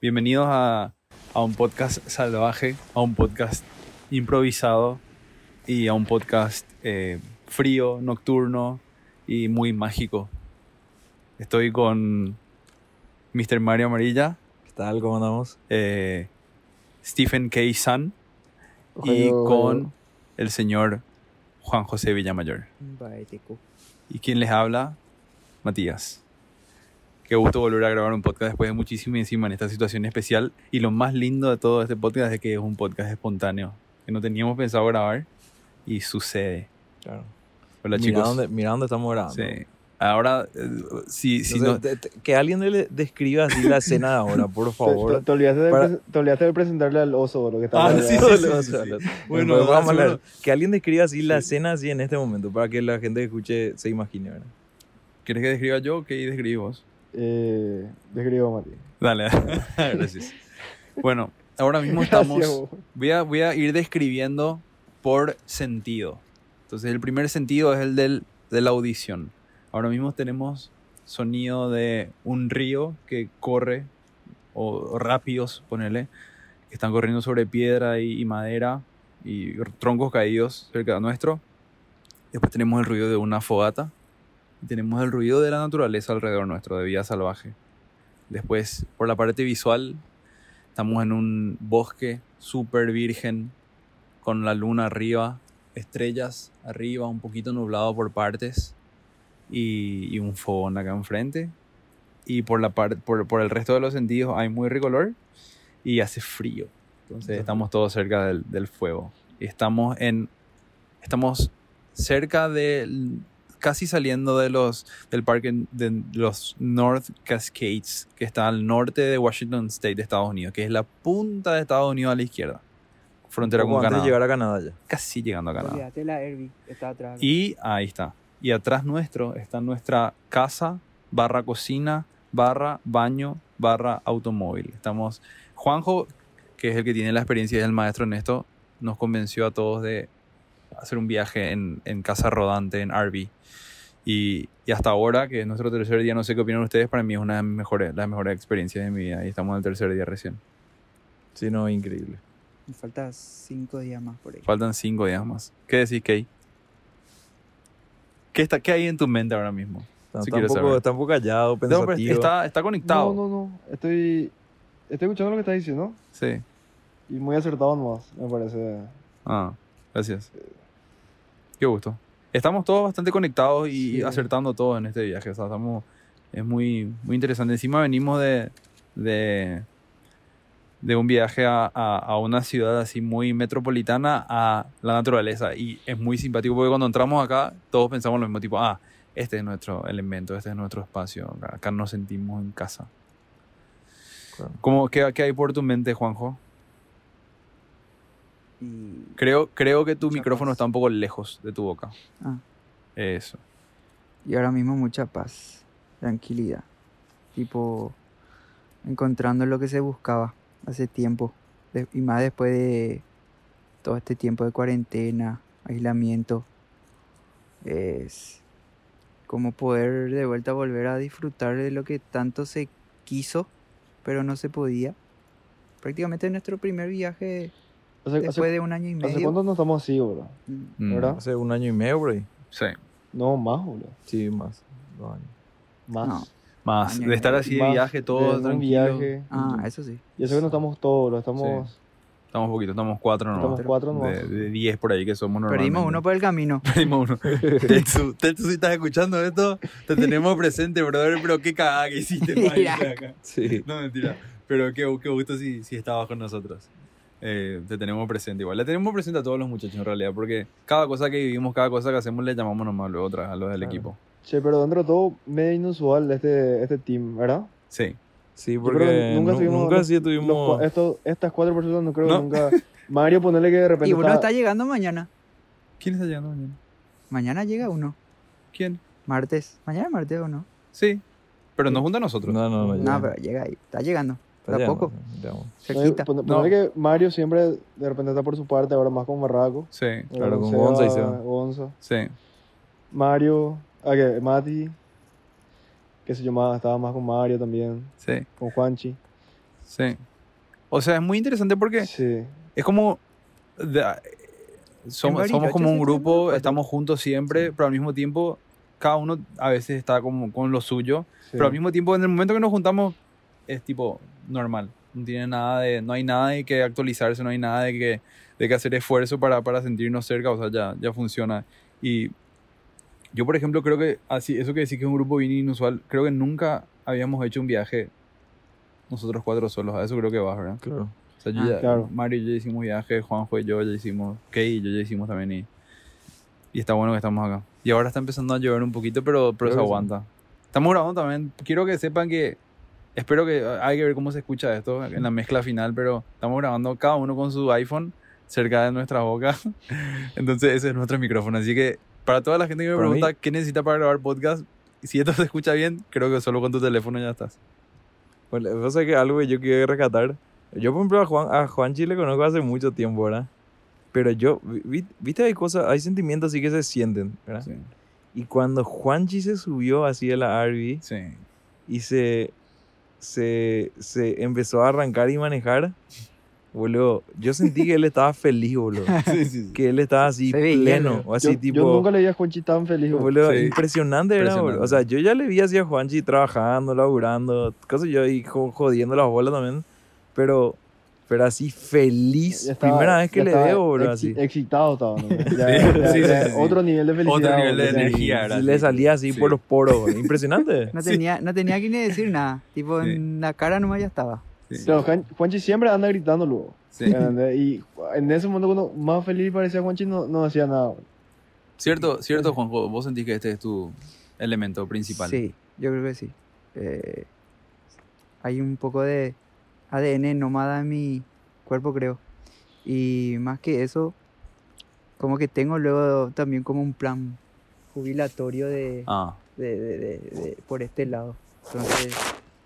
Bienvenidos a, a un podcast salvaje, a un podcast improvisado y a un podcast eh, frío, nocturno y muy mágico. Estoy con Mr. Mario Amarilla, ¿Qué tal? ¿Cómo andamos? eh, Stephen K. Sun y con el señor Juan José Villamayor. ¿Y quién les habla? Matías. Qué gusto volver a grabar un podcast después de muchísimo y encima en esta situación especial. Y lo más lindo de todo este podcast es que es un podcast espontáneo, que no teníamos pensado grabar y sucede. Claro. Hola mira, chicos. dónde, mira dónde estamos grabando. Sí. Ahora, eh, si, si No no- te- te- que alguien le describa así la escena de ahora, por favor. te- te olvidaste de, Para- te olvidaste de presentarle al oso, lo que estaba Ah, sí, sí, sí. Bueno, Bueno, vamos a hablar. Que alguien describa así la escena así en este momento, para que la gente que escuche se imagine, ¿verdad? ¿Quieres que describa yo o que describí vos? Eh, describo, Mati. Dale, gracias. Bueno, ahora mismo estamos... Voy a, voy a ir describiendo por sentido. Entonces, el primer sentido es el del, de la audición. Ahora mismo tenemos sonido de un río que corre, o, o rápidos, ponele, que están corriendo sobre piedra y, y madera y troncos caídos cerca de nuestro. Después tenemos el ruido de una fogata. Y tenemos el ruido de la naturaleza alrededor nuestro, de vida salvaje. Después, por la parte visual, Estamos en un bosque súper virgen, con la luna arriba, estrellas arriba, un poquito nublado por partes y, y un fogón acá enfrente. Y por, la par- por, por el resto de los sentidos hay muy ricolor y hace frío. Entonces estamos todos cerca del, del fuego. Y estamos en. Estamos cerca del. Casi saliendo de los, del parque de los North Cascades, que está al norte de Washington State de Estados Unidos, que es la punta de Estados Unidos a la izquierda. Frontera con antes Canadá. de llegar a Canadá ya. Casi llegando a Canadá. Olvídate la Herbie, está atrás. Y ahí está. Y atrás nuestro está nuestra casa, barra cocina, barra baño, barra automóvil. Estamos. Juanjo, que es el que tiene la experiencia y es el maestro en esto, nos convenció a todos de hacer un viaje en, en casa rodante, en RV. Y, y hasta ahora, que es nuestro tercer día, no sé qué opinan ustedes, para mí es una de mejores, las mejores experiencias de mi vida. Y estamos en el tercer día recién. Sí, no, increíble. Me falta cinco días más por ahí. Faltan cinco días más. ¿Qué decís, Kay? ¿Qué, está, ¿Qué hay en tu mente ahora mismo? Está, Sí está un poco, saber. está un poco callado, No, pero pensativo. está, está conectado. No, no, no. Estoy, estoy escuchando lo que estás diciendo Sí. y muy acertado nomás, me parece. Ah, gracias. Qué gusto. Estamos todos bastante conectados y Sí. acertando todo en este viaje. O sea, estamos, es muy, muy interesante. Encima venimos de, de, de un viaje a, a- a una ciudad así muy metropolitana a la naturaleza. Y es muy simpático porque cuando entramos acá, todos pensamos lo mismo, tipo, ah, este es nuestro elemento, este es nuestro espacio. Acá, acá nos sentimos en casa. Claro. ¿Cómo, qué, ¿Qué hay por tu mente, Juanjo? Y Creo, creo que tu Mucha micrófono paz. está un poco lejos de tu boca. Ah. Eso. Y ahora mismo mucha paz, tranquilidad. Tipo, encontrando lo que se buscaba hace tiempo. y más después de todo este tiempo de cuarentena, aislamiento. Es como poder de vuelta volver a disfrutar de lo que tanto se quiso, pero no se podía. Prácticamente nuestro primer viaje Hace, hace- después de un año y ¿hace medio. cuánto no estamos así, bro? Mm. Mm, ¿Verdad? Hace un año y medio ahí. Sí. No, más, bro. Sí, más. Dos años. Más. No. Más. Año De estar así de viaje, todo de un tranquilo. viaje. Ah, eso sí. Y eso que no estamos todos, bro. Estamos, Estamos poquito, estamos cuatro nomás. estamos cuatro nomás. De, de diez por ahí que somos normalmente. Perdimos uno por el camino. Perdimos uno. Tetsu, Tetsu, si estás escuchando esto, te tenemos presente, brother, pero qué cagada que hiciste para acá. Sí. No, mentira. Pero qué, qué gusto si, si estabas con nosotros. Eh, te tenemos presente igual. Le tenemos presente a todos los muchachos en realidad, porque cada cosa que vivimos, cada cosa que hacemos, le llamamos nomás luego otra a los del Claro. equipo. Che, pero dentro de todo, medio inusual este, este team, ¿verdad? Sí. Sí, porque que nunca nunca los- sí Los tuvimos... cua- esto- estas cuatro personas no creo No. que nunca... Mario, ponele que de repente Y uno está- está llegando mañana. ¿Quién está llegando mañana? Mañana llega uno. ¿Quién? Martes. Mañana es martes o no. Sí. Pero no junta a nosotros. No, no, no. No, pero llega ahí. Está llegando. A llegando, poco. Cerquita. Ponele, No. que Mario siempre de repente está por su parte, ahora más con Barraco. Sí, Claro, con Gonza y Seba. Gonza. sí. Mario, ah, que Mati, que se llamaba, estaba más con Mario también, Sí. con Juanchi. Sí. O sea, es muy interesante porque Sí. es como... de- somos, Bariloche somos como sí un grupo, estamos juntos siempre, pero al mismo tiempo cada uno a veces está como con lo suyo. sí. Pero al mismo tiempo, en el momento que nos juntamos, es tipo normal. No tiene nada de, no hay nada de que actualizarse, no hay nada de que, de que hacer esfuerzo para, para sentirnos cerca, o sea, ya, ya funciona. Y yo, por ejemplo, creo que así, eso que decís que es un grupo bien inusual, creo que nunca habíamos hecho un viaje nosotros cuatro solos. A eso creo que vas, ¿verdad? Claro. O sea, yo Ah, ya- claro. Mario y yo ya hicimos viaje, Juanjo y yo ya hicimos, Kay y yo ya hicimos también. Y, y está bueno que estamos acá. Y ahora está empezando a llover un poquito, pero, pero Creo se que sí. aguanta. Estamos grabando también. Quiero que sepan que. Espero que. Hay que ver cómo se escucha esto en la mezcla final, pero estamos grabando cada uno con su iPhone cerca de nuestra boca. Entonces, ese es nuestro micrófono. Así que, para toda la gente que me Para mí- pregunta qué necesita para grabar podcast, si esto se escucha bien, creo que solo con tu teléfono ya estás. Bueno, o sea que algo que yo quiero rescatar. Yo, por ejemplo, a Juan, a Juanchi le conozco hace mucho tiempo, ¿verdad? Pero yo, vi- vi- viste, hay cosas, hay sentimientos así que se sienten, ¿verdad? Sí. Y cuando Juanchi se subió así a la RV Sí. y se, se, se empezó a arrancar y manejar, boludo, yo sentí que él estaba feliz, boludo. sí, sí, sí. Que él estaba así pleno, ¿no? o así yo, tipo... yo nunca le vi a Juanchi tan feliz. Boludo, Sí. impresionante era, boludo. O sea, yo ya le vi así a Juanchi trabajando, laburando, cosas yo ahí jo- jodiendo las bolas también. Pero, pero así feliz. Estaba- Primera vez que le veo, exi- así. Excitado estaba. ¿no? Ya- Sí, ya- sí, ya sí, sí. Otro nivel de felicidad. Otro nivel de energía. era le salía así Sí. por los poros. Impresionante. No Sí. tenía, no tenía que ni decir nada. Tipo, Sí. en la cara nomás ya estaba. Sí. Pero Juan- Juanchi siempre anda gritando luego. Sí. Y en ese momento cuando más feliz parecía Juanchi no, no hacía nada. Cierto, cierto, Juanjo, vos sentís que este es tu elemento principal. Sí, yo creo que sí. Eh, hay un poco de ADN nómada en mi cuerpo, creo. Y más que eso, como que tengo luego también como un plan jubilatorio de, Ah, de- de- de- de- por este lado. Entonces,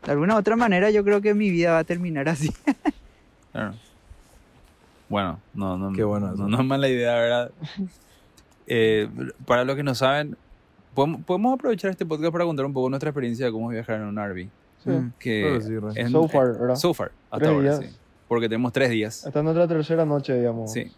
de alguna u otra manera yo creo que mi vida va a terminar así. claro. Bueno, no, no, Qué bueno no, no es mala idea, ¿verdad? Eh, para los que no saben, podemos, podemos aprovechar este podcast para contar un poco nuestra experiencia de cómo viajar en un RV. Sí. Mm. Que sí, re. es- So far, ¿verdad? So far, hasta Tres ahora, días. sí. Porque tenemos tres días. Hasta nuestra tercera noche, digamos. Sí.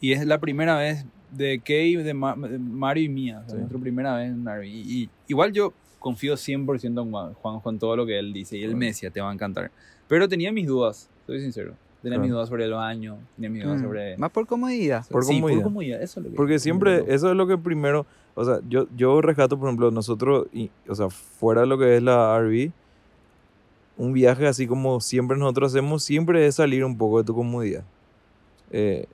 Y es la primera vez de Kay, de, Ma- de Mario y mía. Sí. nuestra primera vez en un RV. Y, y igual yo confío 100% en Juan, Juanjo en todo lo que él dice. Y él me decía, te va a encantar. Pero tenía mis dudas, soy sincero. Tenía Claro. mis dudas sobre el baño, tenía mis dudas Mm, sobre... Más por comodidad. Por Sí, comodidad. por comodidad, eso es lo que... Porque siempre, eso es lo que primero, o sea, yo, yo rescato, por ejemplo, nosotros, y, o sea, fuera de lo que es la RV, un viaje así como siempre nosotros hacemos, siempre es salir un poco de tu comodidad. Eh,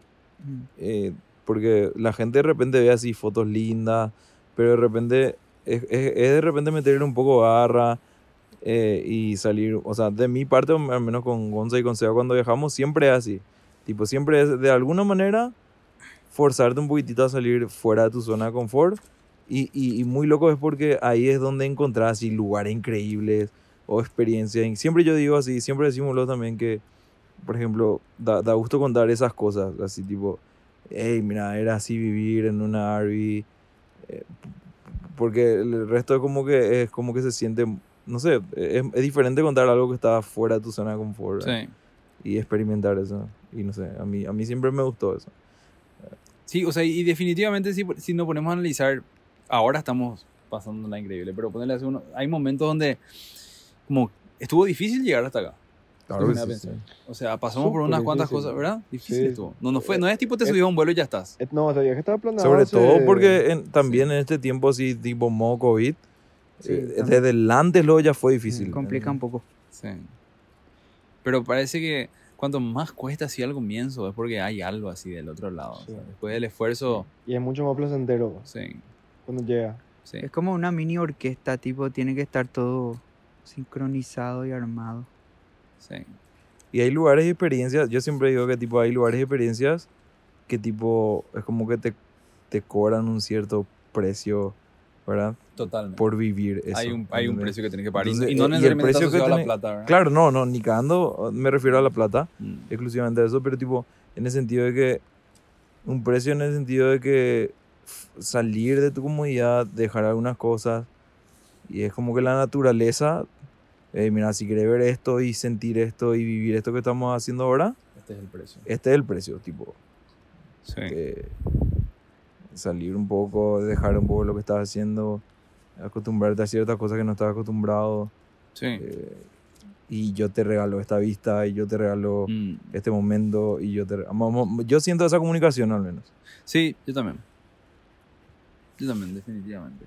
Mm. eh, porque la gente de repente ve así fotos lindas, pero de repente es, es- es de repente meterle un poco garra eh, y salir, o sea, de mi parte, al menos con Gonza y con Seba cuando viajamos, siempre es así. Tipo, siempre es de alguna manera forzarte un poquitito a salir fuera de tu zona de confort. Y, y, y muy loco es porque ahí es donde encontrás así lugares increíbles o experiencias. Y siempre yo digo así, siempre decimos lo también que, por ejemplo, da, da gusto contar esas cosas, así tipo, hey, mira, era así vivir en una RV. eh, porque el resto es como que es como que se siente, no sé, es, es diferente contar algo que está fuera de tu zona de confort. Sí. y experimentar eso. Y no sé, a mí, a mí siempre me gustó eso. Sí, o sea, y definitivamente si, si nos ponemos a analizar, ahora estamos pasando la increíble, pero ponerle así uno, hay momentos donde como estuvo difícil llegar hasta acá. Claro me que da a sí, pensar. sí. O sea, pasamos por unas cuantas difícil. cosas, ¿verdad? Difícil Sí. estuvo. No, no, fue, no es tipo te Eh, subís a un vuelo y ya estás. Eh, No, ese viaje estaba planeado. Sobre hace- todo porque en- también en este tiempo así, tipo modo COVID, eh, desde el antes luego ya fue difícil. Complica un poco. Sí. Pero parece que cuanto más cuesta así al comienzo es porque hay algo así del otro lado. o sea, después del esfuerzo, Y es mucho más placentero sí, cuando llega. sí. Es como una mini orquesta, tipo, tiene que estar todo sincronizado y armado. sí. Y hay lugares y experiencias, yo siempre digo que tipo hay lugares y experiencias que tipo es como que te, te cobran un cierto precio, ¿verdad? Totalmente. Por vivir eso. hay un, hay un precio que tienes que pagar. y- Entonces, y no eh, y el necesariamente está precio que asociado a la tenés- plata, ¿verdad? Claro, no, no, ni cagando me refiero a la plata, Mm. exclusivamente a eso, pero tipo en el sentido de que un precio en el sentido de que salir de tu comodidad, dejar algunas cosas y es como que la naturaleza eh, mira, si querés ver esto y sentir esto y vivir esto que estamos haciendo ahora, Este es el precio. este es el precio, tipo, Sí. que salir un poco, dejar un poco lo que estás haciendo, acostumbrarte a ciertas cosas que no estás acostumbrado. Sí. eh, y yo te regalo esta vista y yo te regalo Mm. este momento y yo te... Yo siento esa comunicación al menos. Sí, yo también. Yo también, definitivamente.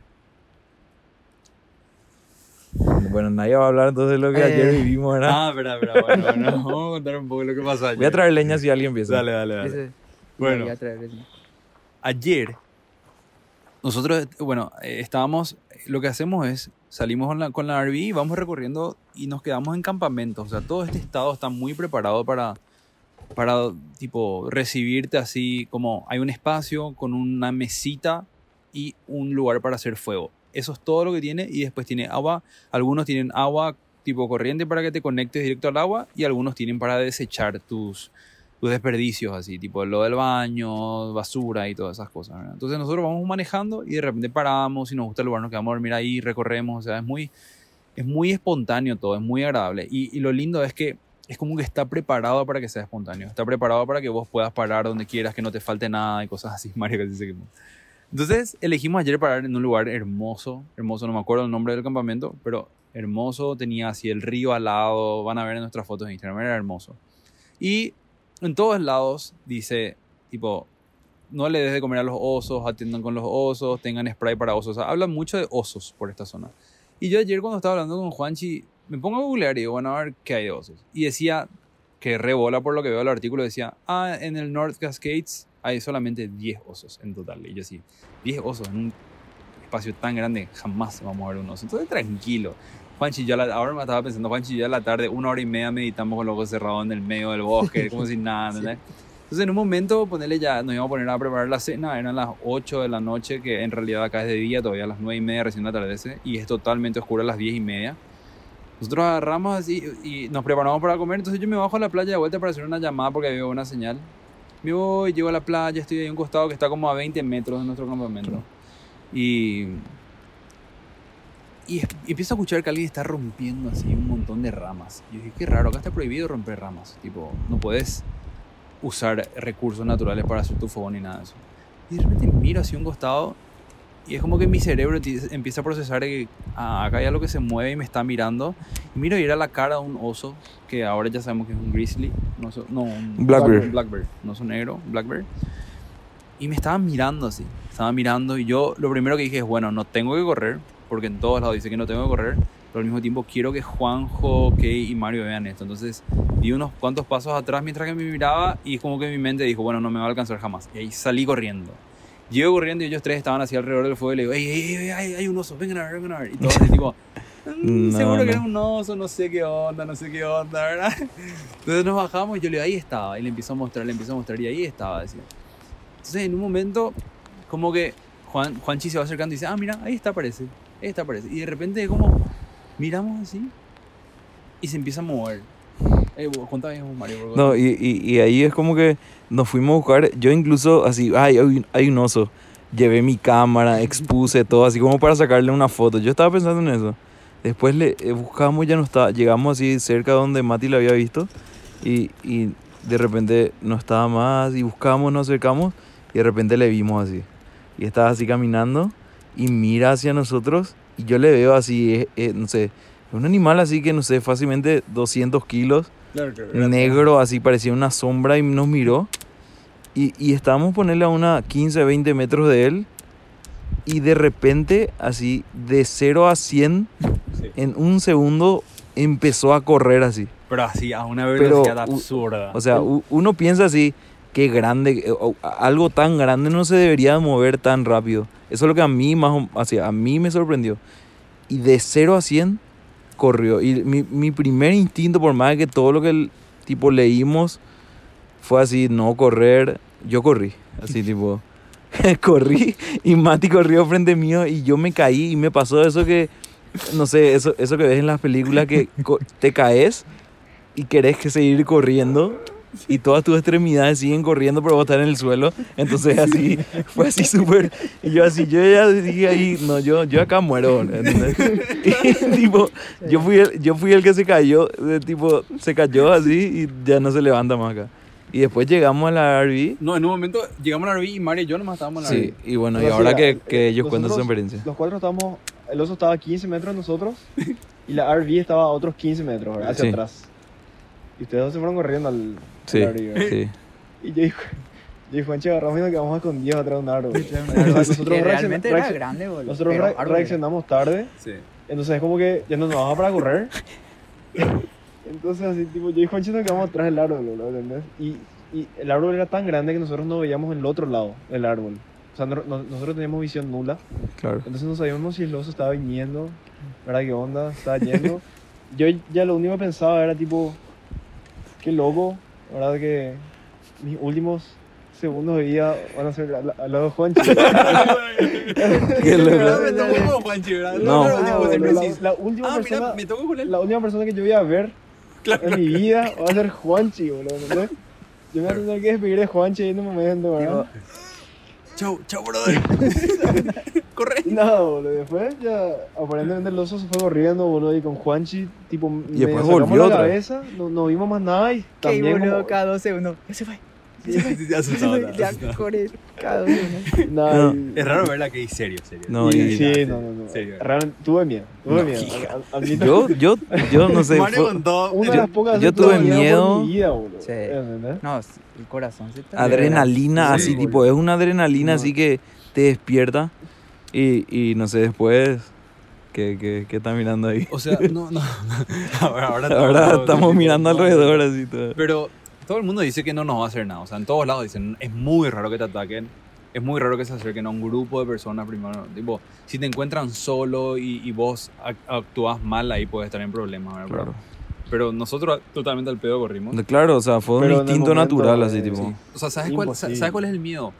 Bueno, nadie va a hablar entonces de lo que Eh. ayer vivimos, ¿verdad? Ah, espera, espera, bueno, bueno, vamos a contar un poco lo que pasó ayer. Voy a traer leña si alguien empieza. Dale, dale, dale. Ese- Bueno. voy a traer el- ayer, nosotros, bueno, eh, estábamos, lo que hacemos es, salimos con la, con la RV, vamos recorriendo y nos quedamos en campamentos. O sea, todo este estado está muy preparado para, para, tipo, recibirte así, como hay un espacio con una mesita y un lugar para hacer fuego. Eso es todo lo que tiene y después tiene agua. Algunos tienen agua tipo corriente para que te conectes directo al agua y algunos tienen para desechar tus, tus desperdicios, así, tipo lo del baño, basura y todas esas cosas. ¿verdad? Entonces nosotros vamos manejando y de repente paramos, si nos gusta el lugar nos quedamos a dormir ahí, recorremos, o sea, es muy, es muy espontáneo todo, es muy agradable. Y, lo lindo es que es como que está preparado para que sea espontáneo, está preparado para que vos puedas parar donde quieras, que no te falte nada y cosas así, Mario, que dice que no. Entonces elegimos ayer parar en un lugar hermoso, hermoso, no me acuerdo el nombre del campamento, pero hermoso, tenía así el río al lado, van a ver en nuestras fotos de Instagram, era hermoso. Y en todos lados dice, tipo, no le des de comer a los osos, atiendan con los osos, tengan spray para osos. O hablan mucho de osos por esta zona. Y yo ayer cuando estaba hablando con Juanchi, me pongo a googlear y digo, bueno, a ver qué hay de osos. Y decía, que rebola por lo que veo el artículo, decía, ah, en el North Cascades hay solamente 10 osos en total. Y yo sí, 10 osos en un espacio tan grande, jamás vamos a ver un oso. Entonces, tranquilo. Juanchi, yo la- ahora me estaba pensando, Juanchi, y yo a la tarde, una hora y media meditamos con los ojos cerrados en el medio del bosque, como si nada, ¿entendés? Entonces, en un momento, ponerle ya, nos íbamos a poner a preparar la cena, eran las 8 de la noche, que en realidad acá es de día, todavía a las 9 y media recién atardece, y es totalmente oscuro a las 10 y media. Nosotros agarramos así y nos preparamos para comer, entonces yo me bajo a la playa de vuelta para hacer una llamada porque había una señal. Me voy, llego a la playa, estoy ahí a un costado que está como a 20 metros de nuestro campamento. Y, y, y empiezo a escuchar que alguien está rompiendo así un montón de ramas. Y yo dije, qué raro, acá está prohibido romper ramas. Tipo, no puedes usar recursos naturales para hacer tu fogón ni nada de eso. Y de repente miro hacia un costado y es como que mi cerebro empieza a procesar que ah, acá hay algo que se mueve y me está mirando. Y miro y era la cara de un oso, que ahora ya sabemos que es un grizzly, no, so- no un Black bear. un black bear, no es un negro, black bear. Y me estaba mirando así, estaba mirando y yo lo primero que dije es, bueno, no tengo que correr, porque en todos lados dice que no tengo que correr, pero al mismo tiempo quiero que Juanjo, Kay y Mario vean esto. Entonces di unos cuantos pasos atrás mientras que me miraba y como que mi mente dijo, bueno, no me va a alcanzar jamás. Y ahí salí corriendo. Llego corriendo y ellos tres estaban así alrededor del fuego y le digo, ey, ey, ey, hay, hay un oso, vengan a ver, vengan a ver. Y todos así tipo, "Mm, No, seguro que era un oso, no sé qué onda, no sé qué onda, ¿verdad? Entonces nos bajamos y yo le digo, ahí estaba. Y le empiezo a mostrar, le empiezo a mostrar y ahí estaba, decía. Entonces en un momento, como que Juan, Juanchi se va acercando y dice, ah, mira, ahí está, parece. Ahí está, parece. Y de repente como miramos así y se empieza a mover. Eh, contame Mario. No, y, y, y ahí es como que nos fuimos a buscar. Yo incluso así, ay, hay, un- hay un oso. Llevé mi cámara, expuse todo, así como para sacarle una foto. Yo estaba pensando en eso. Después le eh, buscamos, ya no estaba. Llegamos así cerca donde Mati lo había visto. Y, y de repente no estaba más. Y buscamos, nos acercamos. Y de repente le vimos así. Y estaba así caminando. Y mira hacia nosotros. Y yo le veo así, eh, eh, no sé. Un animal así que no sé, fácilmente 200 kilos Claro, claro, claro. negro, así parecía una sombra y nos miró. Y, y estábamos ponerle a una 15, 20 metros de él. Y de repente, así, de 0 a 100, Sí. en un segundo, empezó a correr así. Pero así, a una Pero, velocidad u- absurda. O sea, uno piensa así, qué grande, eh, algo tan grande no se debería mover tan rápido. Eso es lo que a mí más, o- así, a mí me sorprendió. Y de 0 a 100 corrió. Y mi, mi primer instinto, por más que todo lo que el, tipo leímos fue así, no correr, yo corrí. Así tipo, corrí y Mati corrió frente mío y yo me caí y me pasó eso que, no sé, eso, eso que ves en las películas que te caes y querés que seguir corriendo y todas tus extremidades siguen corriendo, pero vos estás en el suelo. Entonces así, fue así súper. Y yo así, yo ya dije ahí, no, yo, yo acá muero. ¿entendés? Y tipo, yo fui, el, yo fui el que se cayó, de tipo, se cayó así y ya no se levanta más acá. Y después llegamos a la RV. No, en un momento llegamos a la RV y Mario y yo nomás estábamos en la Sí, RV. y bueno, y Pero ahora sí, que, eh, que ellos cuentan su experiencia. Los cuatro estábamos, el oso estaba a 15 metros de nosotros y la RV estaba a otros 15 metros, ¿verdad? hacia Sí. atrás. Y ustedes dos se fueron corriendo al, Sí, sí. Y yo y, yo y Juanchi agarramos y nos quedamos escondidos atrás de un árbol. Nosotros realmente era grande, boludo. Nosotros re- árbol. reaccionamos tarde, Sí. entonces es como que ya no nos daba para correr. Entonces así tipo, yo y Juanchi nos quedamos atrás del árbol, boludo, ¿entendés? Y, y el árbol era tan grande que nosotros no veíamos el otro lado del árbol. O sea, no- no- nosotros teníamos visión nula. Claro. Entonces no sabíamos si el oso estaba viniendo, ¿verdad? ¿Qué onda? Estaba yendo. Yo ya lo único que pensaba era tipo, qué loco, ¿verdad? Que mis últimos segundos de vida van a ser al, al lado de Juanchi. Qué loco. No, me con Juanchi, ¿verdad? No. Ah, tipo, bueno, siempre la, la última Ah, persona, mira, me tocó con él. la última persona que yo voy a ver en mi vida va a ser Juanchi, boludo. ¿entendés? Yo me voy a tener que despedir de Juanchi en un momento, ¿verdad? Chau, chau, brother. Corre. Y nada, boludo. Después ya aparentemente el oso se fue corriendo, boludo, y con Juanchi, tipo, Y después volvió la otra vez. cabeza, no, no vimos más nada y también boludo, como- cada dos segundos. Ya se fue. Ya se asustado, Ya asustado. corre cada nada, No. y- Es raro verla que es serio, serio. No, y- y- sí, no, no, no. Serio. Realmente tuve miedo, tuve No, miedo. hija. Ad- admito- Yo, yo, yo no sé. Fue- contó. una de yo- las pocas yo tuve miedo mi vida. Sí. No, el corazón se está. adrenalina, Sí, así boludo. tipo, es una adrenalina No. así que te despierta y, y no sé, después, ¿qué, qué, qué estás mirando ahí? O sea, no, no. Ahora, ahora, Ahora todos- estamos tipo, mirando no, alrededor así todo. Pero todo el mundo dice que no nos va a hacer nada. O sea, en todos lados dicen, es muy raro que te ataquen. Es muy raro que se acerquen a un grupo de personas primero. Tipo, si te encuentran solo y, y vos ac- actúas mal, ahí puedes estar en problemas. ¿verdad? Claro. Pero nosotros totalmente al pedo corrimos. Claro, o sea, fue un Pero instinto momento, natural así tipo. sí. O sea, ¿sabes cuál. ¿sabes cuál es el miedo?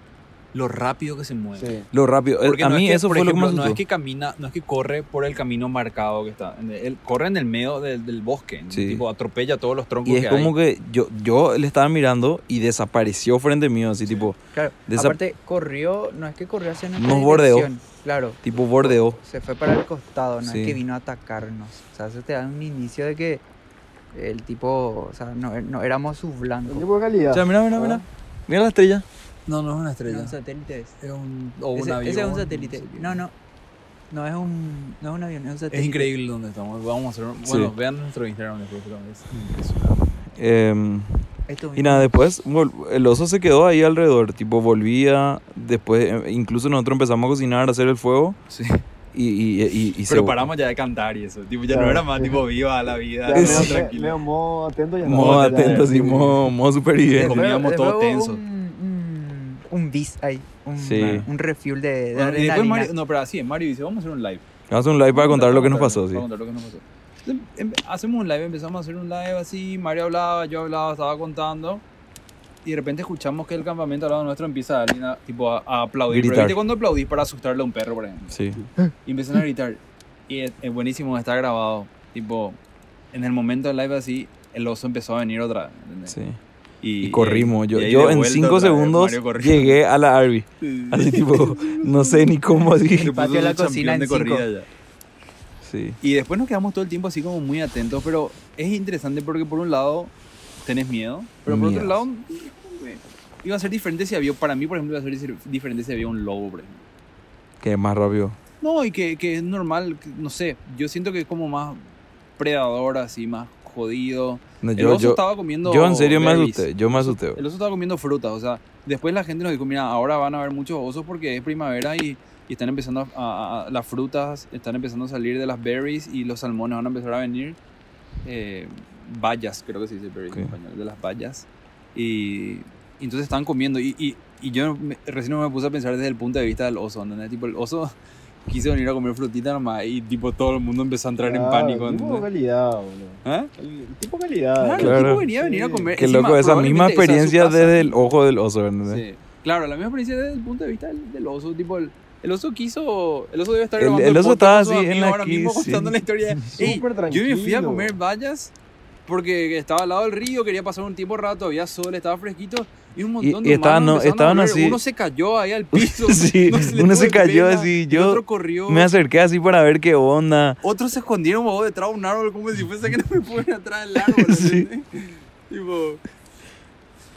Lo rápido que se mueve. Sí. Lo rápido. Porque a no es mí que, eso por fue lo que me ejemplo, asustó. No es que camina, no es que corre por el camino marcado que está. Él corre en el medio del, del bosque. Sí. Tipo, atropella todos los troncos Y es que como hay. que yo, yo le estaba mirando y desapareció frente mío, así tipo, Claro. Desa- Aparte, corrió, no es que corrió hacia nuestra Nos bordeó. Claro. tipo bordeó. Se fue para el costado, no Sí. es que vino a atacarnos. O sea, eso te da un inicio de que el tipo, o sea, no, no éramos sus blancos. tipo de calidad. O sea, mira, mira, mira. Mira la estrella. No, no es una No, estrella. un satélite es. Es un, o un Ese, avión. ese es un no satélite. No, no. No es un, no es un avión, es un satélite. Es increíble donde estamos. Vamos a hacer. Sí. Bueno, vean nuestro Instagram después, pero es impresionante. Em, Esto y nada, después el oso se quedó ahí alrededor, tipo volvía, después eh, incluso nosotros empezamos a cocinar, a hacer el fuego Sí. y, y, y, y se- Pero paramos ya de cantar y eso. Tipo, ya no era más tipo viva la vida. Ya, Sí. modo atento ya modo no, atento, sí. modo, modo superviviente. Comíamos todo tenso. Un, un, bis ahí. Un, Sí. un refuel de, de Bueno, adrenalina. Mario, no, pero así, Mario dice, vamos a hacer un live. Vamos a hacer un live para contar lo que nos pasó, sí. Para contar lo que nos pasó. Entonces, em- hacemos un live, empezamos a hacer un live así, Mario hablaba, yo hablaba, estaba contando. Y de repente escuchamos que el campamento al lado nuestro empieza alguien a, tipo, a, a aplaudir. Pero Gritar. ¿viste cuando aplaudís para asustarle a un perro, por ejemplo? Sí. Y empiezan a gritar. Y es, es buenísimo, está grabado. Tipo, en el momento del live así, el oso empezó a venir otra vez. ¿entendés? sí. Y, Y corrimos. Yo, y yo en vuelta 5 otra vez, segundos llegué a la Arby. Así tipo, no sé ni cómo así. Puso patio de la cocina en cinco. corrida ya. Sí. Y después nos quedamos todo el tiempo así como muy atentos, pero es interesante porque por un lado tenés miedo, pero por Miedo. otro lado iba a ser diferente si había, para mí por ejemplo iba a ser diferente si había un lobo, por ejemplo. Que es más rápido. No, y que, que es normal, que- no sé, yo siento que es como más predador, así, más jodido. No, El yo, oso yo, estaba comiendo yo en serio me asusté. Yo me asusté. El oso estaba comiendo frutas, o sea, después la gente nos dijo, mira, ahora van a haber muchos osos porque es primavera y, y están empezando a, a- a- las frutas, están empezando a salir de las berries y los salmones van a empezar a venir. Eh, bayas, creo que se dice berries en Ok. español, de las bayas. Y, y entonces estaban comiendo y, y, y yo me- recién me puse a pensar desde el punto de vista del oso, ¿entendés? Tipo, el oso quiso venir a comer frutita nomás y tipo todo el mundo empezó a entrar en Ah, pánico, el tipo ¿entendés? calidad, boludo. ¿Eh? El tipo calidad. Claro, el Claro. tipo venía a venir a comer. Qué loco, esa misma experiencia desde el ojo del oso, ¿entendés? Sí. Claro, la misma experiencia desde el punto de vista del, del oso. Tipo, el, el oso quiso. El oso debe estar El- grabando el oso estaba así en la ahora mismo sí. contando la historia. Ey, yo me fui a comer bayas porque estaba al lado del río, quería pasar un tiempo rato, había sol, estaba fresquito y un montón Y- de y estaban- no, estaban así- Uno se cayó ahí al piso. Sí, uno tuvo se cayó pena, así, y yo otro corrió. Me acerqué así para ver qué onda. Otros se escondieron babos, detrás de un árbol como si fuese que no me pueden atrás del árbol. Sí. tipo,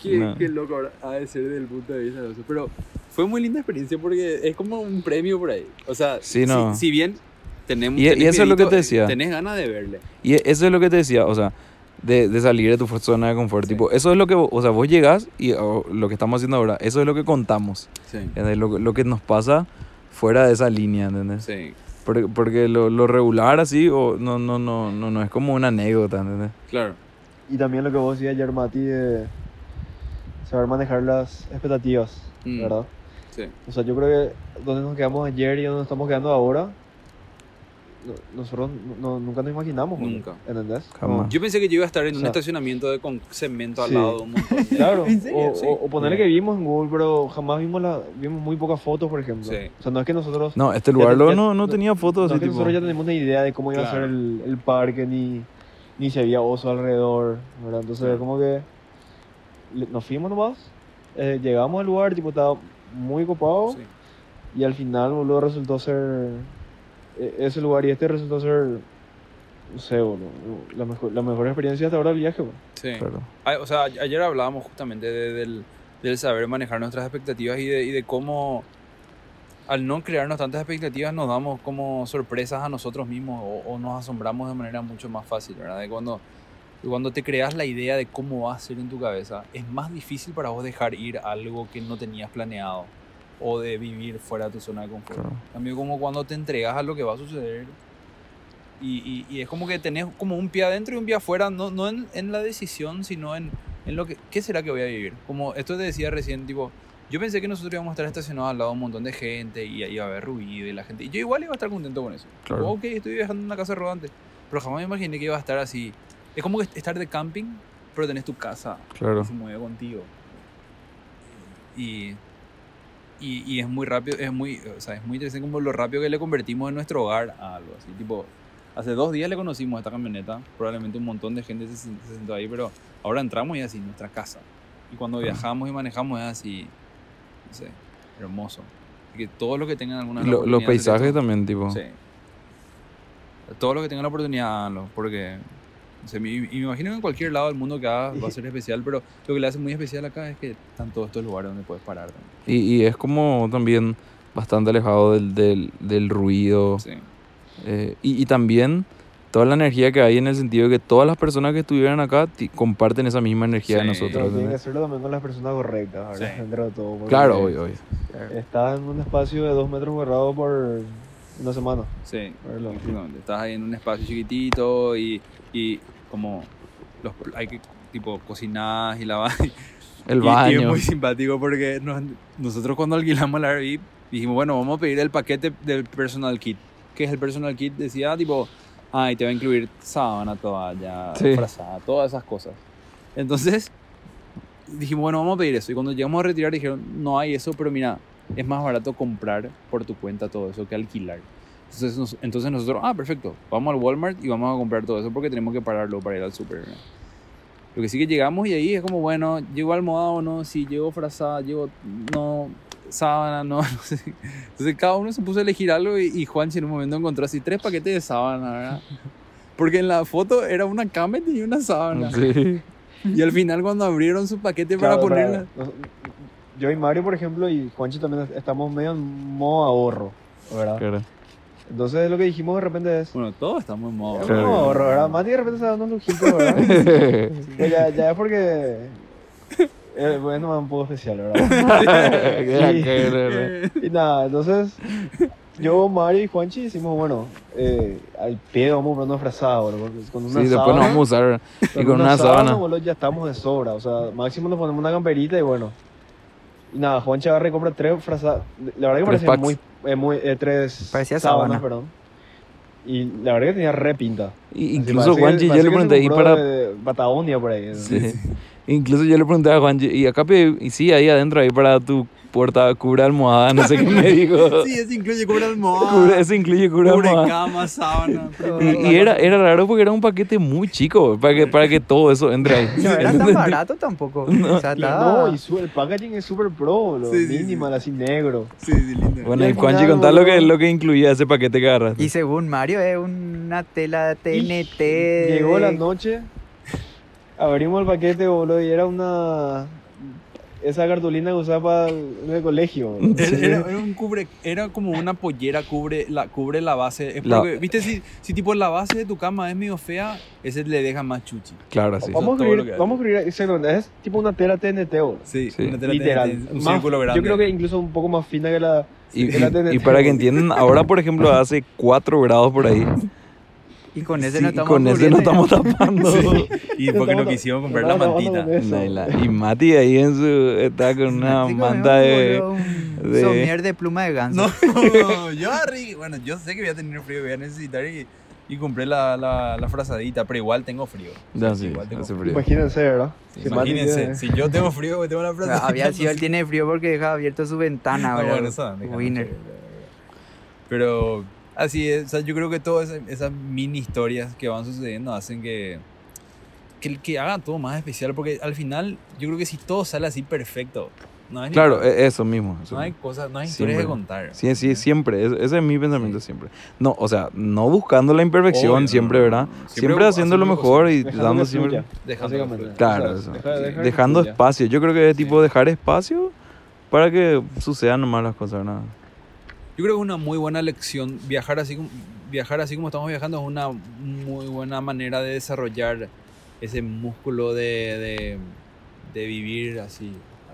qué, No. qué loco ha de ser desde el punto de vista de eso. Pero fue muy linda experiencia porque es como un premio por ahí. O sea, Sí, no. si, si bien tenemos. Y- y tenés eso es lo que te decía. Tenés ganas de verle. Y eso es lo que te decía, o sea, de, de salir de tu zona de confort. Sí. Tipo, eso es lo que, o sea, vos llegás y o, lo que estamos haciendo ahora, eso es lo que contamos. Sí. ¿entendés? Lo, lo que nos pasa fuera de esa línea, ¿entendés? Sí, Porque, porque lo, lo regular así, o no, no, no, no, no es como una anécdota, ¿entendés? claro. Y también lo que vos decías ayer, Mati, de saber manejar las expectativas, Mm. ¿verdad? Sí. O sea, yo creo que donde nos quedamos ayer y donde nos estamos quedando ahora, nosotros no- nunca nos imaginamos. Nunca. ¿Entendés? Jamás. Yo pensé que yo iba a estar en O un estacionamiento de, con cemento al sí. lado de un montón de... Claro, ¿En serio? o, Sí. o, o ponerle que vimos en Google, pero jamás vimos, la, vimos muy pocas fotos, por ejemplo. Sí. O sea, no es que nosotros, No, este lugar te- lo- ya- no, no tenía fotos no es así, que tipo. nosotros ya tenemos una idea de cómo iba a ser el, el parque, ni, ni si había oso alrededor, ¿verdad? Entonces, como que le- nos fuimos nomás, eh, llegamos al lugar, tipo, estaba muy copado, Sí. y al final, boludo, resultó ser ese lugar y este resultó ser, no sé, la mejor, la mejor experiencia hasta ahora del viaje, boludo. Sí. Claro. Ay, O sea, ayer hablábamos justamente de- del, del saber manejar nuestras expectativas y de, y de cómo al no crearnos tantas expectativas nos damos como sorpresas a nosotros mismos o, o nos asombramos de manera mucho más fácil, ¿verdad? De cuando, de cuando te creas la idea de cómo va a ser en tu cabeza, es más difícil para vos dejar ir algo que no tenías planeado o de vivir fuera de tu zona de confort. Claro. También como cuando te entregas a lo que va a suceder y, y- y es como que tenés como un pie adentro y un pie afuera, no, no en, en la decisión, sino en, en lo que, ¿qué será que voy a vivir? Como esto te decía recién, tipo, yo pensé que nosotros íbamos a estar estacionados al lado de un montón de gente y iba a haber ruido y la gente, y yo igual iba a estar contento con eso. Claro. Tipo, ok, estoy viajando en una casa rodante, pero jamás me imaginé que iba a estar así. Es como que estar de camping, pero tenés tu casa Claro. y se mueve contigo. Y, y, y es muy rápido, es muy, o sea, es muy interesante como lo rápido que le convertimos en nuestro hogar a algo así. Tipo, hace dos días le conocimos a esta camioneta, probablemente un montón de gente se, se sentó ahí, pero ahora entramos y así, nuestra casa. Y cuando viajamos y manejamos es así, no sé, hermoso. Así que todos los que tengan alguna lo- los paisajes también, tipo. Sí. Todos los que tengan la oportunidad, háganlo, porque sé, me- y me imagino que en cualquier lado del mundo que hagas va a ser especial, pero lo que le hace muy especial acá es que están todos estos lugares donde puedes parar. también. Y, y es como también bastante alejado del, del, del ruido. Sí, eh, y, y también toda la energía que hay en el sentido de que todas las personas que estuvieran acá comparten esa misma energía de nosotros. Pero tienen que hacerlo también con las personas correctas, ¿verdad? Sí. Dentro de todo. porque Claro, obvio, obvio. Estás en un espacio de dos metros cuadrados por una semana. sí. Estás ahí en un espacio chiquitito y, y como los, hay que tipo cocinar y lavar. El Y- Y, es baño. muy simpático porque nos- nosotros cuando alquilamos la Airbnb dijimos, bueno, vamos a pedir el paquete del personal kit. ¿Qué es el personal kit? Decía tipo, ay, te va a incluir sábana, toalla, Sí. frazada, todas esas cosas. Entonces dijimos, bueno, vamos a pedir eso. Y cuando llegamos a retirar dijeron, no hay eso, pero mira, es más barato comprar por tu cuenta todo eso que alquilar. Entonces, nos- entonces nosotros, ah, perfecto, vamos al Walmart y vamos a comprar todo eso porque tenemos que pararlo para ir al súper. ¿verdad? Lo que sí que llegamos y ahí es como, bueno, llego almohada o no, si llego frazada, llego, no, sábana, no, no sé. Entonces cada uno se puso a elegir algo y, y Juanchi en un momento encontró así tres paquetes de sábana, ¿verdad? Porque en la foto era una camet y una sábana. Sí. Y al final cuando abrieron su paquete para Claro, ponerla... nos- Yo y Mario, por ejemplo, y Juancho también estamos medio en modo ahorro, ¿verdad? Claro. Entonces lo que dijimos de repente es... Bueno, todos estamos en modo... "Es Claro. modo ahorro, ¿verdad? Mati de repente está dando un lujito, ¿verdad? Pues ya, ya es porque... Eh, bueno, es un poco especial, ¿verdad? Y- Y nada, entonces yo, Mario y Juanchi decimos, bueno, eh, al pedo vamos a comprar una frazada, boludo, porque con una Sí, después nos sábana- vamos a usar. Y con una, una sábana. boludo, ya estamos de sobra. O sea, máximo nos ponemos una camperita y bueno. Nada, Juanchi agarra y compra tres frazadas. La verdad que parecía muy, eh, muy eh, tres Parecía sábanas, sábana. perdón. Y la verdad que tenía re pinta. Y Así incluso que- Juanchi, yo le pregunté ahí para. de Patagonia por ahí. ¿no? Sí. Incluso yo le pregunté a Juanchi, y acá pe- y sí, ahí adentro, ahí para tu porta, cubre almohada, no sé qué me dijo. Sí, ese incluye cubre almohada. Cubre- ese incluye cubre cubre almohada. cama, sábana. Y, y era, era raro porque era un paquete muy chico para que, para que todo eso entre ahí. No era tan barato tampoco. O sea, estaba- No, y su- el packaging es súper pro, lo Sí, sí, así negro. Sí, sí, lindo. Bueno, Y Juanchi, contá lo que, lo que incluía ese paquete que agarraste. Y según Mario es una tela TNT. Llegó la noche, abrimos el paquete, boludo, y era una... Esa cartulina que usaba para el, en el colegio. Era, era- era un cubre, era como una pollera cubre la, cubre la base. Es La- porque, Viste, si, si tipo la base de tu cama es medio fea, ese le deja más chuchi. Claro, sí. Vamos a escribir, vamos a escribir, exactamente, es tipo una tela TNT. Sí, Sí. una tela Literal. TNT, un Más- círculo grande. Yo creo que incluso un poco más fina que la... Y, que la y- TNT. y para que entiendan, ahora por ejemplo hace 4 grados por ahí. Y con ese Sí, no estamos con ese no cubriendo estamos tapando. Y porque no quisieron comprar la mantita. Naila. Y Mati ahí en su. está con una manta de. un de- somier de pluma de ganso. No, yo arri- bueno, yo sé que voy a tener frío, voy a necesitar y, y compré la, la, la frazadita, pero igual tengo frío. Ya, Sí, sí, igual tengo frío. frío. Imagínense, ¿verdad? Sí, imagínense, tiene- si yo tengo frío, tengo la sea, frazadita. había sido él tiene frío porque deja abierto su ventana, Ah, ¿verdad? bueno, eso, Winner. Pero así es, o sea, yo creo que todas esas, esas mini historias que van sucediendo hacen que, que, que hagan todo más especial, porque al final yo creo que si todo sale así perfecto, no hay, Claro, e- eso mismo. eso no hay cosas, no hay historias Siempre. que contar. Sí, sí, siempre. es- Ese es mi pensamiento siempre. No, o sea, no buscando la imperfección Obvio, siempre, no, ¿verdad? no. Siempre, haciendo lo mejor y Dejando dando siempre. Dejando. Claro, O sea, eso. deja- deja que Dejando espacio. Yo creo que es tipo Sí. dejar espacio para que sucedan nomás las cosas, ¿verdad? Yo creo que es una muy buena lección. Viajar así, viajar así como estamos viajando es una muy buena manera de desarrollar ese músculo de, de, de vivir así,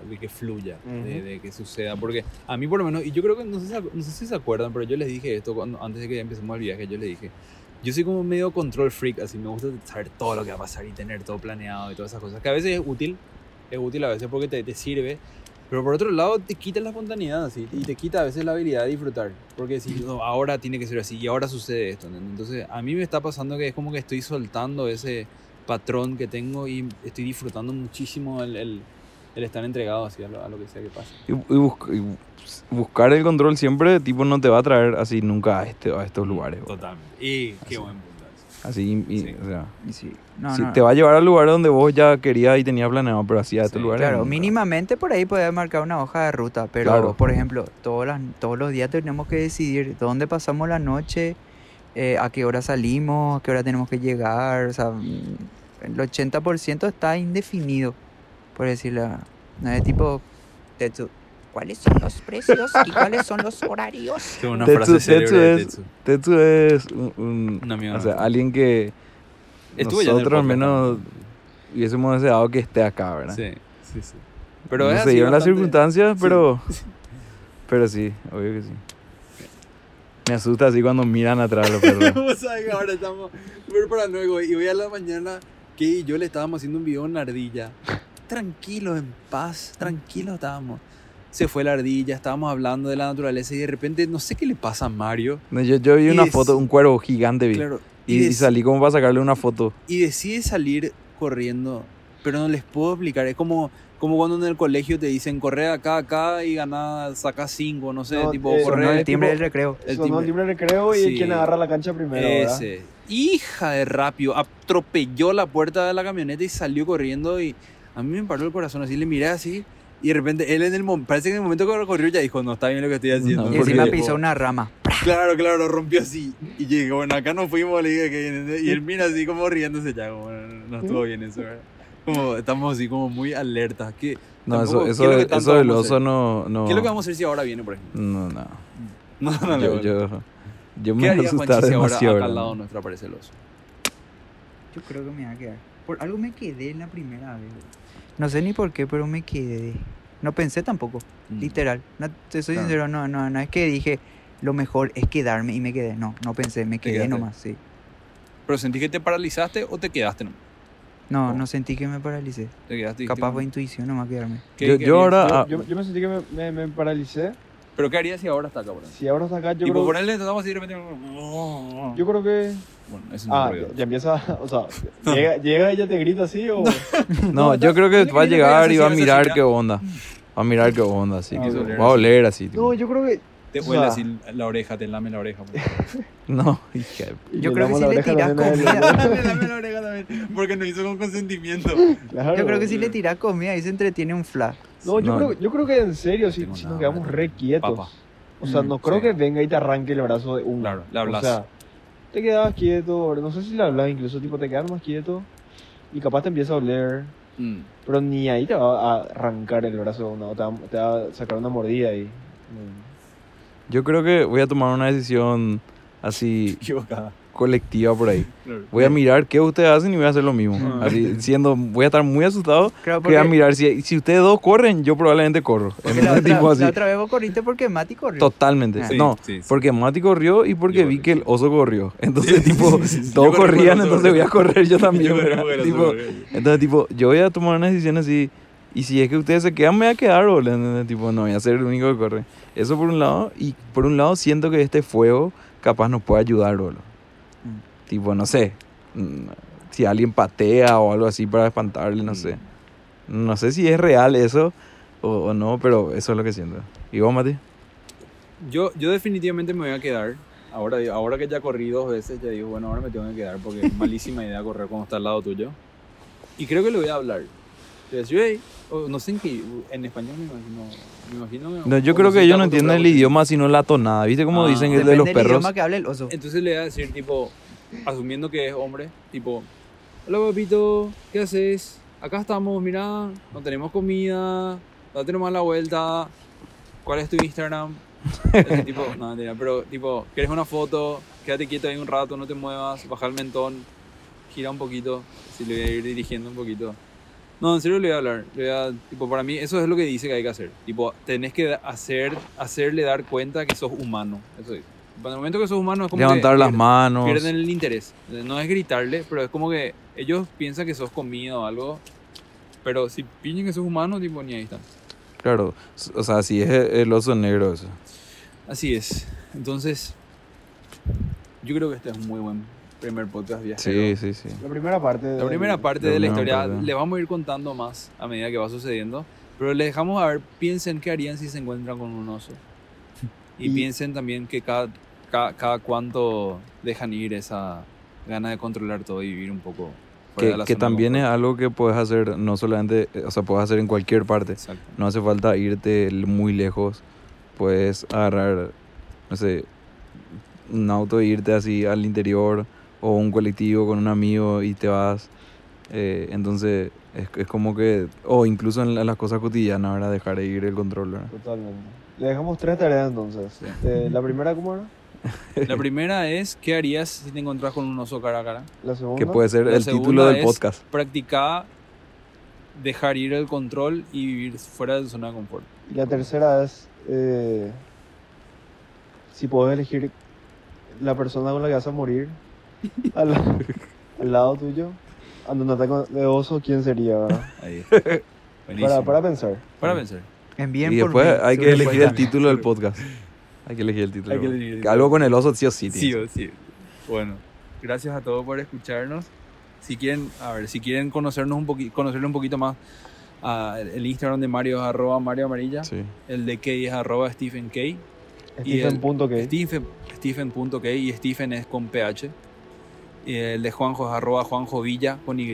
de que fluya, de, Ujú. de que suceda. Porque a mí por lo menos, y yo creo que, no sé, si, no sé si se acuerdan, pero yo les dije esto cuando, antes de que empecemos el viaje, yo les dije, yo soy como medio control freak, así me gusta saber todo lo que va a pasar y tener todo planeado y todas esas cosas, que a veces es útil, es útil a veces porque te, te sirve, pero por otro lado te quita la espontaneidad así, y te quita a veces la habilidad de disfrutar, porque si no, ahora tiene que ser así y ahora sucede esto, entonces a mí me está pasando que es como que estoy soltando ese patrón que tengo y estoy disfrutando muchísimo el, el, el estar entregado así a lo, a lo que sea que pase. Y, y bus- y bus- buscar el control siempre, tipo, no te va a traer así nunca a, este, a estos lugares. Totalmente. Y qué Así. buen. Así, y- Sí. o sea, sí. No, sí, no. te va a llevar al lugar donde vos ya querías y tenías planeado, pero así a Sí, lugares. Claro, nunca. mínimamente por ahí puedes marcar una hoja de ruta, pero Claro. por ejemplo, todas las- todos los días tenemos que decidir dónde pasamos la noche, eh, a qué hora salimos, a qué hora tenemos que llegar, o sea, el 80% está indefinido, por decirlo. No es tipo, Tetsu, ¿cuáles son los precios y cuáles son los horarios? Una Tetsu- frase Tetsu de es- Tetsu. Tetsu es un, un- Un amigo o sea, alguien que Estuvo nosotros al menos hubiésemos deseado que esté acá, ¿verdad? Sí, sí, sí. Pero Pero no es se dieron las circunstancias, sí. pero pero sí, obvio que sí. Me asusta así cuando miran atrás los perros. Vos sabés que ahora estamos súper paranoicos y hoy a la mañana que y yo le estábamos haciendo un video a una ardilla. Tranquilos, en paz, tranquilos estábamos. Se fue la ardilla, estábamos hablando de la naturaleza y de repente no sé qué le pasa a Mario. No, Yo, yo vi Y una es- foto, un cuervo gigante vi. Claro, y, y dec- salí como para sacarle una foto. y decide salir corriendo, pero no les puedo explicar. Es como, como cuando en el colegio te dicen corre acá, acá y gana, saca cinco, no sé, No, tipo eh, corre. Sonó el timbre del recreo. el timbre. el timbre de recreo y Sí. quien agarra la cancha primero, ¿verdad? Ese. Hija de rápido. Atropelló la puerta de la camioneta y salió corriendo y a mí me paró el corazón así, le miré así y de repente él en el momento, parece que en el momento que corrió ya dijo, no está bien lo que estoy haciendo. No, Y encima pisó una rama. Claro, claro, rompió así. Y llegué, bueno, acá nos fuimos, le dije que y él mira así como riéndose ya, como no, no estuvo bien eso, ¿verdad? Como estamos así como muy alertas. ¿Qué, No, tampoco- eso, ¿qué eso, es lo que eso del oso no, no. ¿Qué es lo que vamos a hacer si ahora viene, por ejemplo? No, no. No, no, Yo, no. yo, yo me ¿Qué voy a asustar Juanchi si ahora demasiado. acá al lado nuestro aparece el oso? Yo creo que me va a quedar. Por algo me quedé en la primera vez. No sé ni por qué, pero me quedé. No pensé tampoco, Mm. literal. No, te soy Claro. sincero, no, no, no es que dije lo mejor es quedarme y me quedé. No, no pensé, me quedé nomás, sí. ¿Pero sentís que te paralizaste o te quedaste nomás? No, Oh. no sentí que me paralicé. Te quedaste y Capaz fue intuición nomás quedarme. ¿qué- Yo, qué yo ahora. ah, Yo, yo, yo me sentí que me, me, me paralicé. ¿Pero qué harías si ahora está acá, por ejemplo? Si ahora está acá, yo Tipo, creo, ponerle, estamos así de repente... yo creo que... Bueno, eso no Ah, ya, ya empieza, o sea, llega, llega y ya te grita así o... no, yo creo que va a llegar y va a mirar mira. qué onda. a mirar qué onda, así. Ah, que va a oler así. tipo. No, yo creo que. Te huele así la oreja, te lame la oreja. No, hija Yo creo que si le él, comida, Le lame la oreja también, porque no hizo con consentimiento. Claro. yo creo que si le tiras comida ahí se entretiene un flash. No, yo, No. Creo, yo creo que en serio, si, si nos quedamos no re quietos. Papa. O sea, Mm, no creo sí. que venga y te arranque el brazo de uno. Claro, le hablas. O sea, te quedas quieto, no sé si le hablas incluso, tipo, te quedas más quieto y capaz te empieza a oler, Mm. pero ni ahí te va a arrancar el brazo de uno, o te va, te va a sacar una mordida y. mm. Yo creo que voy a tomar una decisión así Equivocada. colectiva por ahí. Voy a mirar qué ustedes hacen y voy a hacer lo mismo. Ah. Así, siendo, voy a estar muy asustado. Creo Que voy a porque, mirar, si, si ustedes dos corren, yo probablemente corro. porque la, otra, tipo así. la otra vez vos corriste porque Mati corrió. Totalmente. Ah. Sí, no, sí, sí. porque Mati corrió y porque Yo vi corrí, que el oso corrió. Entonces, Sí, tipo, sí, sí, sí. todos corrían, porque entonces voy a correr yo también. Yo porque Tipo, entonces, tipo, yo voy a tomar una decisión así. Y si es que ustedes se quedan, me voy a quedar, boludo. ¿entendés? Tipo, no voy a ser el único que corre. Eso por un lado. Y por un lado, siento que este fuego capaz nos puede ayudar, boludo. Mm. Tipo, no sé. mm, Si alguien patea o algo así para espantarle, no Mm. sé. No sé si es real eso o, o no, pero eso es lo que siento. ¿Y vos, Mati? Yo, yo definitivamente me voy a quedar. Ahora, ahora que ya corrí dos veces, ya digo, bueno, ahora me tengo que quedar porque es malísima idea correr cuando está al lado tuyo. Y creo que le voy a hablar. O no sé en qué, en español me imagino. Me imagino No, yo creo que ellos no entienden el idioma, sino la tonada. ¿Viste cómo Ah. dicen el de los perros? idioma que hable el oso. Entonces le voy a decir, tipo, asumiendo que es hombre, tipo, hola papito, ¿qué haces? Acá estamos, mira, no tenemos comida, date nomás la vuelta, ¿cuál es tu Instagram? Ese tipo, no, mentira, pero tipo, ¿quieres una foto? Quédate quieto ahí un rato, no te muevas, baja el mentón, gira un poquito, si le voy a ir dirigiendo un poquito. No, en serio le voy a hablar. Le voy a- tipo, para mí eso es lo que dice que hay que hacer. Tipo, tenés que hacer, hacerle dar cuenta que sos humano. Eso es. En el momento que sos humano es como que Levantar las pierden- manos. Pierden el interés. No es gritarle, pero es como que ellos piensan que sos comida o algo. Pero si piensan que sos humano, tipo, ni ahí están. Claro, o sea, si es el oso negro eso. Así es. Entonces, yo creo que este es un muy buen primer podcast viajero. Sí, sí, sí. La primera parte. La del- primera parte la de la historia parte. les vamos a ir contando más a medida que va sucediendo. Pero les dejamos a ver, piensen qué harían si se encuentran con un oso. Y, Y- piensen también que cada, cada, cada cuánto dejan ir esa gana de controlar todo y vivir un poco fuera de Que, la que de también es algo que puedes hacer, no solamente, eh, o sea, puedes hacer en cualquier parte. Exacto. No hace falta irte muy lejos. Puedes agarrar, no sé, un auto e irte así al interior o un colectivo con un amigo y te vas. Eh, entonces, es, es como que, o incluso en la- las cosas cotidianas, ¿verdad? Dejar de ir el control, ¿verdad? Totalmente. Le dejamos tres tareas entonces. Sí. Eh, la primera, ¿cómo era? La primera es, ¿qué harías si te encontrás con un oso cara a cara? La segunda. Que puede ser La el título del es- podcast. Practica dejar ir el control y vivir fuera de tu zona de confort. Y la tercera es. eh, si podés elegir la persona con la que vas a morir al, al lado tuyo, ante un ataque de oso, ¿quién sería? Ahí. Para, Buenísimo. para pensar. Para pensar. Envíen Y después hay que elegir el título del podcast. Hay que elegir el título. Hay que elegir el Que Algo con el oso sí o sí. Sí o sí. Bueno, gracias a todos por escucharnos. Si quieren, a ver, si quieren conocernos un poquito, conocerle un poquito más, ah, el Instagram de Mario es arroba Mario Amarilla, Sí. el de Key es arroba Stephen K, Y el- Stephen punto que Stephen, Stephen.k y Stephen es con PH. Y el de Juanjo es arroba Juanjo Villa con Y.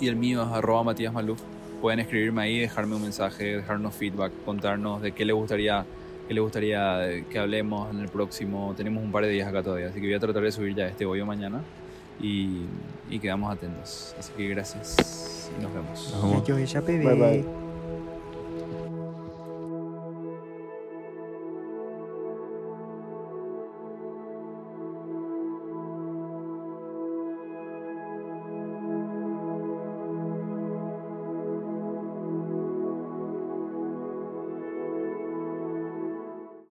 Y el mío es arroba Matías Maluf. Pueden escribirme ahí, dejarme un mensaje, dejarnos feedback, contarnos de qué les gustaría, qué les gustaría que hablemos en el próximo. Tenemos un par de días acá todavía, así que voy a tratar de subir ya este hoy o mañana. Y, y quedamos atentos. Así que gracias y nos vemos. Nos vemos. Bye, bye.